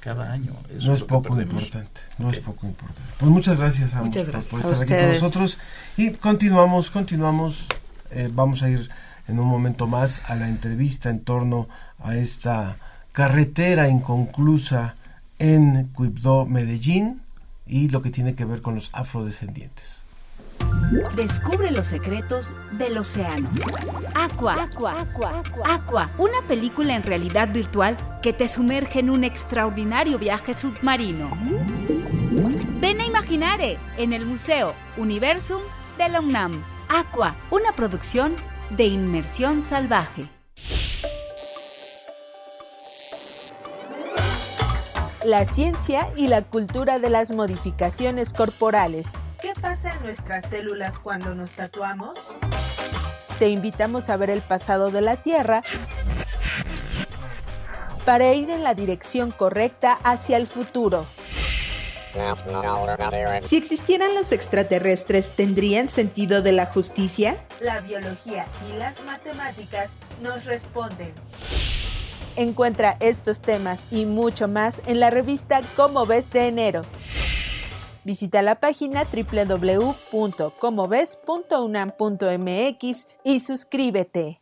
cada año. no es, poco importante, no es poco importante. Pues muchas gracias a muchas gracias. por, estar aquí con nosotros y continuamos, continuamos, eh, vamos a ir en un momento más a la entrevista en torno a esta carretera inconclusa en Cuibdó, Medellín y lo que tiene que ver con los afrodescendientes. Descubre los secretos del océano. Aqua. Aqua. Aqua. Aqua. Una película en realidad virtual que te sumerge en un extraordinario viaje submarino. Ven a Imaginare en el Museo Universum de la UNAM. Aqua, una producción de inmersión salvaje. La ciencia y la cultura de las modificaciones corporales ¿Qué pasa en nuestras células cuando nos tatuamos? Te invitamos a ver el pasado de la Tierra para ir en la dirección correcta hacia el futuro. Si existieran los extraterrestres, ¿tendrían sentido de la justicia? La biología y las matemáticas nos responden. Encuentra estos temas y mucho más en la revista Cómo ves de enero. Visita la página www.comoves.unam.mx y suscríbete.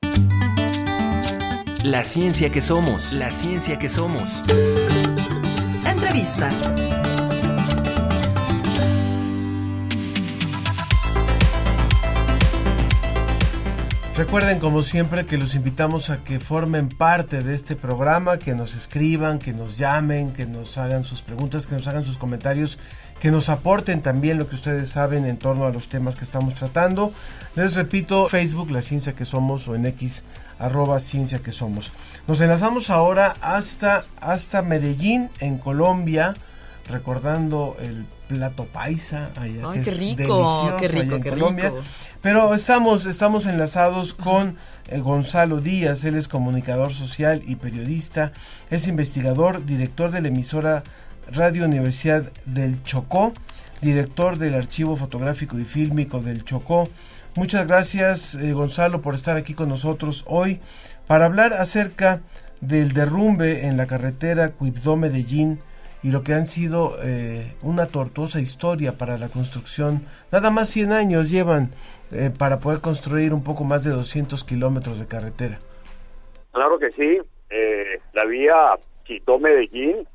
La ciencia que somos, la ciencia que somos. Entrevista. Recuerden como siempre que los invitamos a que formen parte de este programa, que nos escriban, que nos llamen, que nos hagan sus preguntas, que nos hagan sus comentarios que nos aporten también lo que ustedes saben en torno a los temas que estamos tratando. Les repito, Facebook, La Ciencia que Somos, o en X, arroba Ciencia que Somos. Nos enlazamos ahora hasta, hasta Medellín, en Colombia, recordando el plato paisa, allá, que qué es rico, delicioso qué rico, en qué Colombia. rico. Pero estamos, estamos enlazados con eh, Gonzalo Díaz, él es comunicador social y periodista, es investigador, director de la emisora Radio Universidad del Chocó, director del Archivo Fotográfico y Fílmico del Chocó. Muchas gracias eh, Gonzalo por estar aquí con nosotros hoy para hablar acerca del derrumbe en la carretera Cuibdó-Medellín y lo que han sido eh, una tortuosa historia para la construcción. Nada más 100 años llevan eh, para poder construir un poco más de 200 kilómetros de carretera. Claro que sí. la vía Quito-Medellín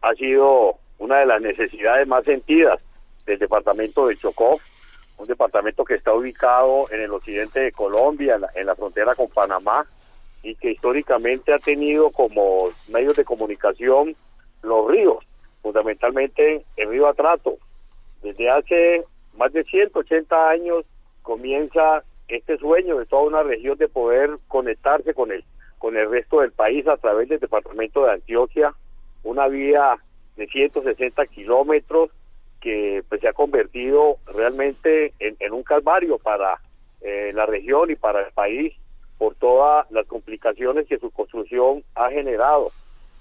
ha sido una de las necesidades más sentidas del departamento de Chocó, un departamento que está ubicado en el occidente de Colombia, en la, frontera con Panamá, y que históricamente ha tenido como medios de comunicación los ríos, fundamentalmente el río Atrato. Desde hace más de 180 años comienza este sueño de toda una región de poder conectarse con el, con el resto del país a través del departamento de Antioquia, una vía de 160 kilómetros que pues, se ha convertido realmente en, un calvario para eh, la región y para el país por todas las complicaciones que su construcción ha generado.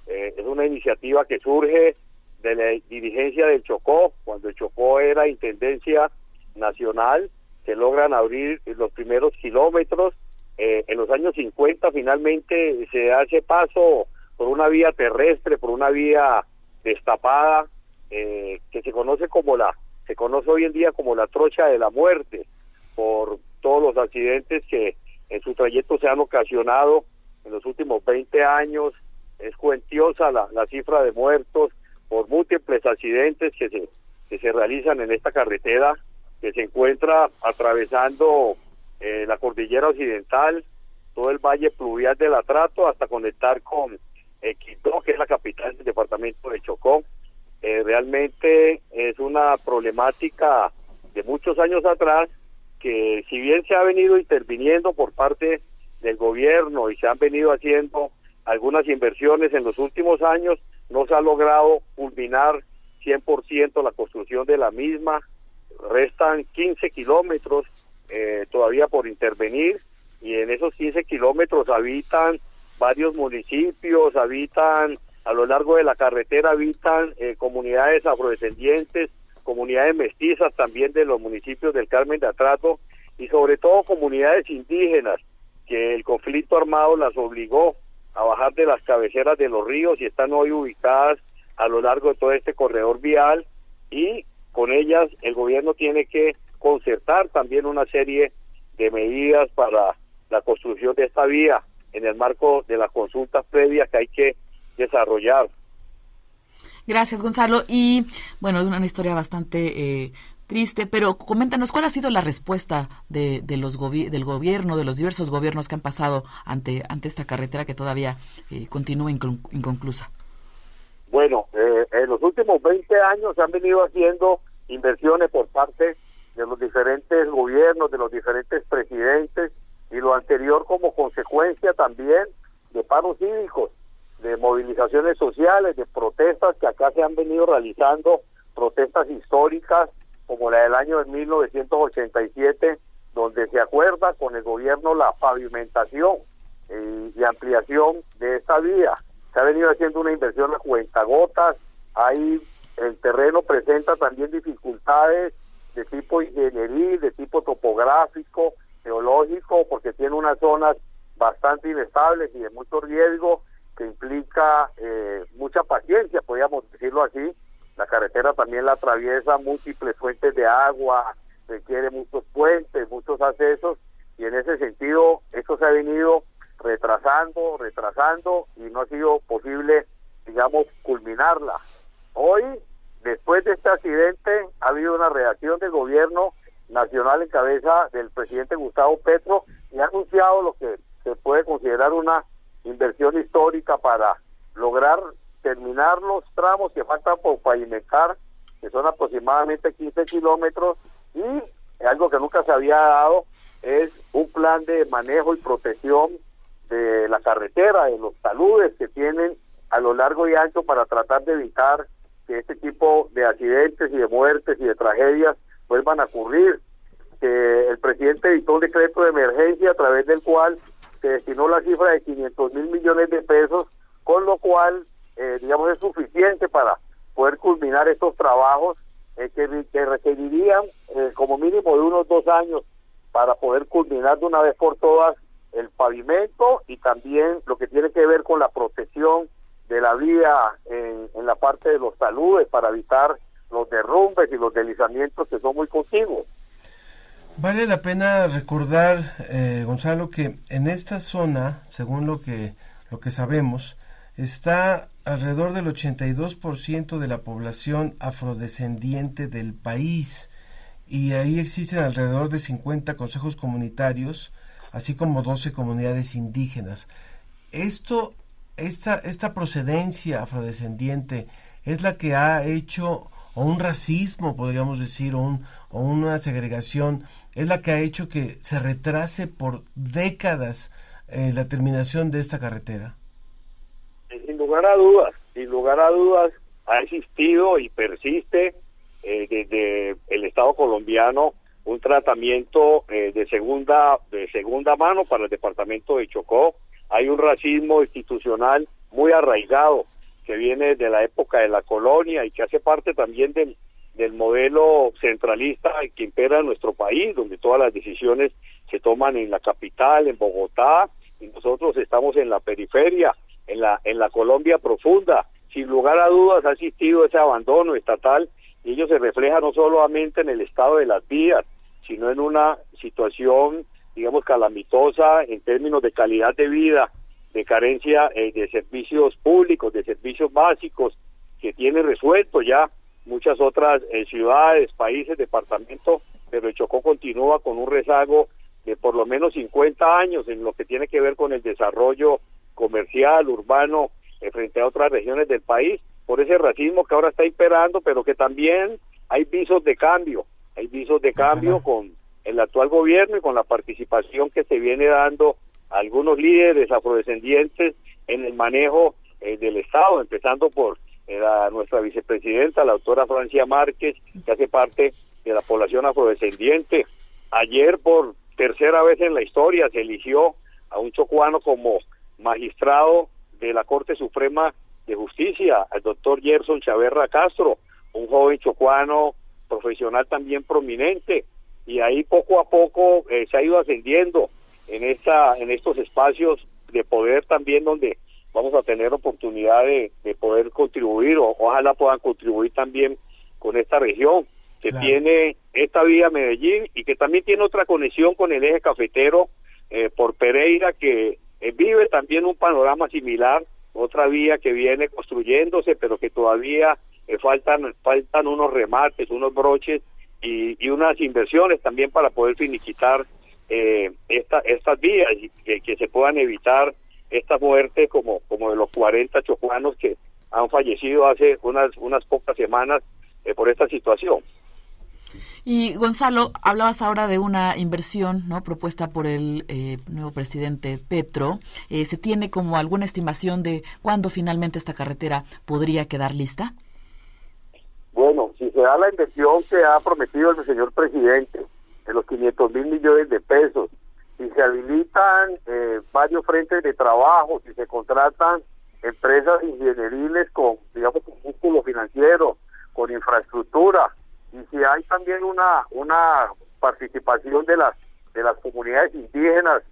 Eh, es una iniciativa que surge de la dirigencia del Chocó, cuando el Chocó era intendencia nacional, se logran abrir los primeros kilómetros. Eh, en los años 50 finalmente se hace paso por una vía terrestre, por una vía destapada, eh, que se conoce como la, se conoce hoy en día como la trocha de la muerte, por todos los accidentes que en su trayecto se han ocasionado en los últimos 20 años. Es cuentiosa la, la cifra de muertos por múltiples accidentes que se, que se realizan en esta carretera que se encuentra atravesando eh, la cordillera occidental, todo el valle pluvial del Atrato hasta conectar con Quito, que es la capital del departamento de Chocó. Eh, realmente es una problemática de muchos años atrás que si bien se ha venido interviniendo por parte del gobierno y se han venido haciendo algunas inversiones en los últimos años, no se ha logrado culminar 100% la construcción de la misma. Restan 15 kilómetros eh, todavía por intervenir y en esos 15 kilómetros habitan varios municipios, habitan a lo largo de la carretera, habitan eh, comunidades afrodescendientes, comunidades mestizas también de los municipios del Carmen de Atrato y sobre todo comunidades indígenas que el conflicto armado las obligó a bajar de las cabeceras de los ríos y están hoy ubicadas a lo largo de todo este corredor vial y con ellas el gobierno tiene que concertar también una serie de medidas para la construcción de esta vía en el marco de las consultas previas que hay que desarrollar. Gracias, Gonzalo. Y bueno, es una historia bastante eh, triste, pero coméntanos cuál ha sido la respuesta de, de los del gobierno, de los diversos gobiernos que han pasado ante, ante esta carretera que todavía eh, continúa inconclusa. Bueno, eh, en los últimos 20 años se han venido haciendo inversiones por parte de los diferentes gobiernos, de los diferentes presidentes, y lo anterior como consecuencia también de paros cívicos, de movilizaciones sociales, de protestas que acá se han venido realizando, protestas históricas como la del año de 1987, donde se acuerda con el gobierno la pavimentación eh, y ampliación de esta vía. Se ha venido haciendo una inversión a cuentagotas, ahí el terreno presenta también dificultades de tipo ingeniería, de tipo topográfico, geológico, porque tiene unas zonas bastante inestables y de mucho riesgo que implica eh, mucha paciencia, podríamos decirlo así. La carretera también la atraviesa múltiples fuentes de agua, requiere muchos puentes, muchos accesos y en ese sentido esto se ha venido retrasando, retrasando y no ha sido posible, digamos, culminarla. Hoy, después de este accidente, ha habido una reacción del gobierno nacional en cabeza del presidente Gustavo Petro y ha anunciado lo que se puede considerar una inversión histórica para lograr terminar los tramos que faltan por pavimentar, que son aproximadamente 15 kilómetros, y algo que nunca se había dado es un plan de manejo y protección de la carretera, de los taludes que tienen a lo largo y ancho para tratar de evitar que este tipo de accidentes y de muertes y de tragedias vuelvan a ocurrir. Que el presidente editó un decreto de emergencia a través del cual se destinó la cifra de 500 mil millones de pesos, con lo cual, eh, digamos, es suficiente para poder culminar estos trabajos eh, que, que, requerirían eh, como mínimo de unos dos años para poder culminar de una vez por todas el pavimento y también lo que tiene que ver con la protección de la vía en, en la parte de los taludes para evitar los derrumbes y los deslizamientos que son muy contiguos. Vale la pena recordar, eh, Gonzalo, que en esta zona, según lo que, lo que sabemos, está alrededor del 82% de la población afrodescendiente del país y ahí existen alrededor de 50 consejos comunitarios, así como 12 comunidades indígenas. Esto, esta, esta procedencia afrodescendiente es la que ha hecho o un racismo, podríamos decir, o, un, o una segregación, es la que ha hecho que se retrase por décadas eh, la terminación de esta carretera? Sin lugar a dudas, sin lugar a dudas, ha existido y persiste eh, desde el Estado colombiano un tratamiento eh, de segunda de segunda mano para el departamento de Chocó. Hay un racismo institucional muy arraigado que viene de la época de la colonia y que hace parte también del, del modelo centralista que impera en nuestro país, donde todas las decisiones se toman en la capital, en Bogotá, y nosotros estamos en la periferia, en la, en la Colombia profunda. Sin lugar a dudas ha existido ese abandono estatal y ello se refleja no solamente en el estado de las vías, sino en una situación, digamos, calamitosa en términos de calidad de vida, de carencia eh, de servicios públicos, de servicios básicos, que tiene resuelto ya muchas otras eh, ciudades, países, departamentos, pero el Chocó continúa con un rezago de por lo menos 50 años en lo que tiene que ver con el desarrollo comercial, urbano, eh, frente a otras regiones del país, por ese racismo que ahora está imperando, pero que también hay visos de cambio, hay visos de cambio con el actual gobierno y con la participación que se viene dando algunos líderes afrodescendientes en el manejo eh, del Estado, empezando por eh, nuestra vicepresidenta, la doctora Francia Márquez, que hace parte de la población afrodescendiente. Ayer, por tercera vez en la historia, se eligió a un chocuano como magistrado de la Corte Suprema de Justicia, al doctor Gerson Chaverra Castro, un joven chocuano profesional también prominente, y ahí poco a poco eh, se ha ido ascendiendo en esta en estos espacios de poder también donde vamos a tener oportunidad de, poder contribuir o ojalá puedan contribuir también con esta región que tiene esta vía Medellín y que también tiene otra conexión con el eje cafetero eh, por Pereira que eh, vive también un panorama similar, otra vía que viene construyéndose pero que todavía eh, faltan faltan unos remates, unos broches y, y unas inversiones también para poder finiquitar eh, esta, estas vías y que, se puedan evitar esta muerte como, como de los 40 chocuanos que han fallecido hace unas, unas pocas semanas eh, por esta situación. Y Gonzalo, hablabas ahora de una inversión no propuesta por el eh, nuevo presidente Petro. Eh, ¿Se tiene como alguna estimación de cuándo finalmente esta carretera podría quedar lista? Bueno, si se da la inversión que ha prometido el señor presidente, de los 500 mil millones de pesos, si se habilitan eh, varios frentes de trabajo, si se contratan empresas ingenieriles con, digamos, con músculo financiero, con infraestructura, y si hay también una una participación de las de las comunidades indígenas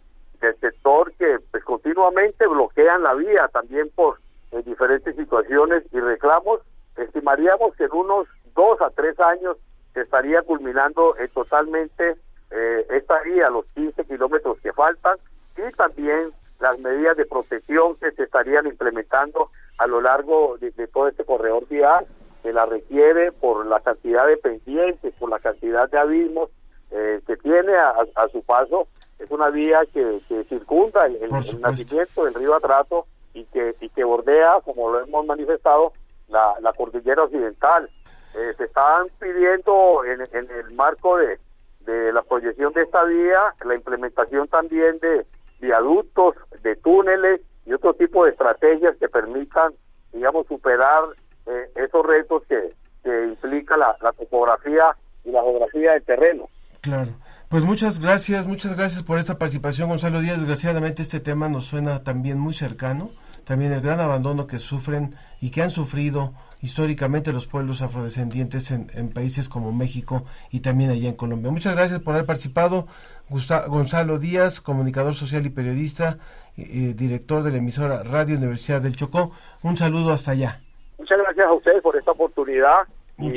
del sector que pues continuamente bloquean la vía también por en diferentes situaciones y reclamos estimaríamos que en unos dos a tres años se estaría culminando eh, totalmente eh, esta vía, los 15 kilómetros que faltan y también las medidas de protección que se estarían implementando a lo largo de, todo este corredor vial que la requiere por la cantidad de pendientes, por la cantidad de abismos eh, que tiene a, su paso. Es una vía que, circunda el, nacimiento del río Atrato y que, y que bordea, como lo hemos manifestado, la, la cordillera occidental. Eh, se están pidiendo en, el marco de, la proyección de esta vía la implementación también de viaductos, de túneles y otro tipo de estrategias que permitan, digamos, superar eh, esos retos que, implica la, la topografía y la geografía del terreno. Claro. Pues muchas gracias, muchas gracias por esta participación, Gonzalo Díaz. Desgraciadamente este tema nos suena también muy cercano, también el gran abandono que sufren y que han sufrido históricamente los pueblos afrodescendientes en, países como México y también allá en Colombia. Muchas gracias por haber participado. Gonzalo Díaz, comunicador social y periodista, eh, director de la emisora Radio Universidad del Chocó. Un saludo hasta allá. Muchas gracias a ustedes por esta oportunidad y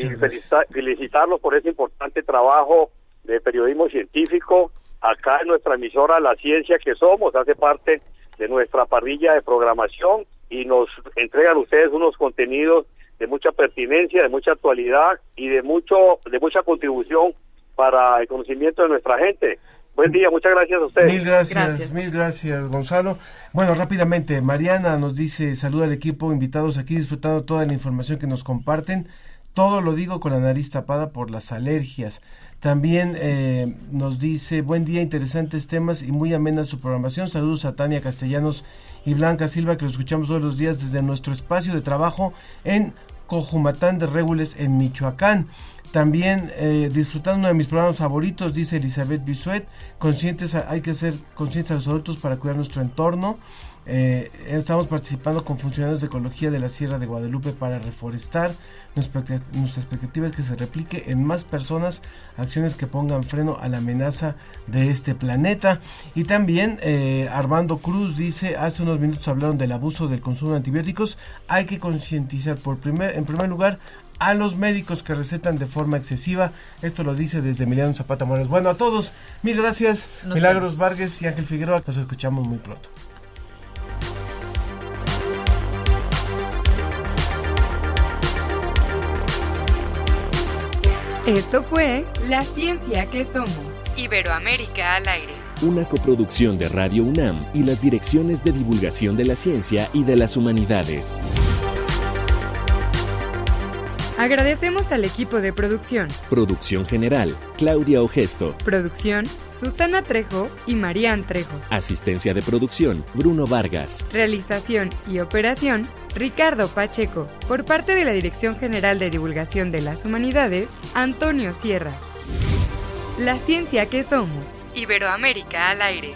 felicitarlos por ese importante trabajo de periodismo científico acá en nuestra emisora La Ciencia que Somos, hace parte de nuestra parrilla de programación y nos entregan ustedes unos contenidos de mucha pertinencia, de mucha actualidad y de mucho de mucha contribución para el conocimiento de nuestra gente. Buen día, muchas gracias a ustedes. Mil gracias, mil gracias, Gonzalo. Bueno, rápidamente, Mariana nos dice, saluda al equipo, invitados aquí disfrutando toda la información que nos comparten. Todo lo digo con la nariz tapada por las alergias. También eh, nos dice, buen día, interesantes temas y muy amena su programación. Saludos a Tania Castellanos y Blanca Silva, que lo escuchamos todos los días desde nuestro espacio de trabajo en Cojumatán de Régules en Michoacán. También eh, disfrutando de mis programas favoritos, dice Elizabeth Bisuet, conscientes, hay que ser conscientes a los adultos para cuidar nuestro entorno. Eh, estamos participando con funcionarios de ecología de la Sierra de Guadalupe para reforestar. Nuestra, expectativa es que se replique en más personas acciones que pongan freno a la amenaza de este planeta. Y también eh, Armando Cruz dice, hace unos minutos hablaron del abuso del consumo de antibióticos. Hay que concientizar por primer, en primer lugar a los médicos que recetan de forma excesiva. Esto lo dice desde Emiliano Zapata Mores. Bueno, a todos, mil gracias. Milagros Vargas y Ángel Figueroa. Nos escuchamos muy pronto. Esto fue La Ciencia que Somos, Iberoamérica al aire. Una coproducción de Radio UNAM y las direcciones de divulgación de la ciencia y de las humanidades. Agradecemos al equipo de producción. Producción general, Claudia Ogesto. Producción, Susana Trejo y Marían Trejo. Asistencia de producción, Bruno Vargas. Realización y operación, Ricardo Pacheco. Por parte de la Dirección General de Divulgación de las Humanidades, Antonio Sierra. La ciencia que somos. Iberoamérica al aire.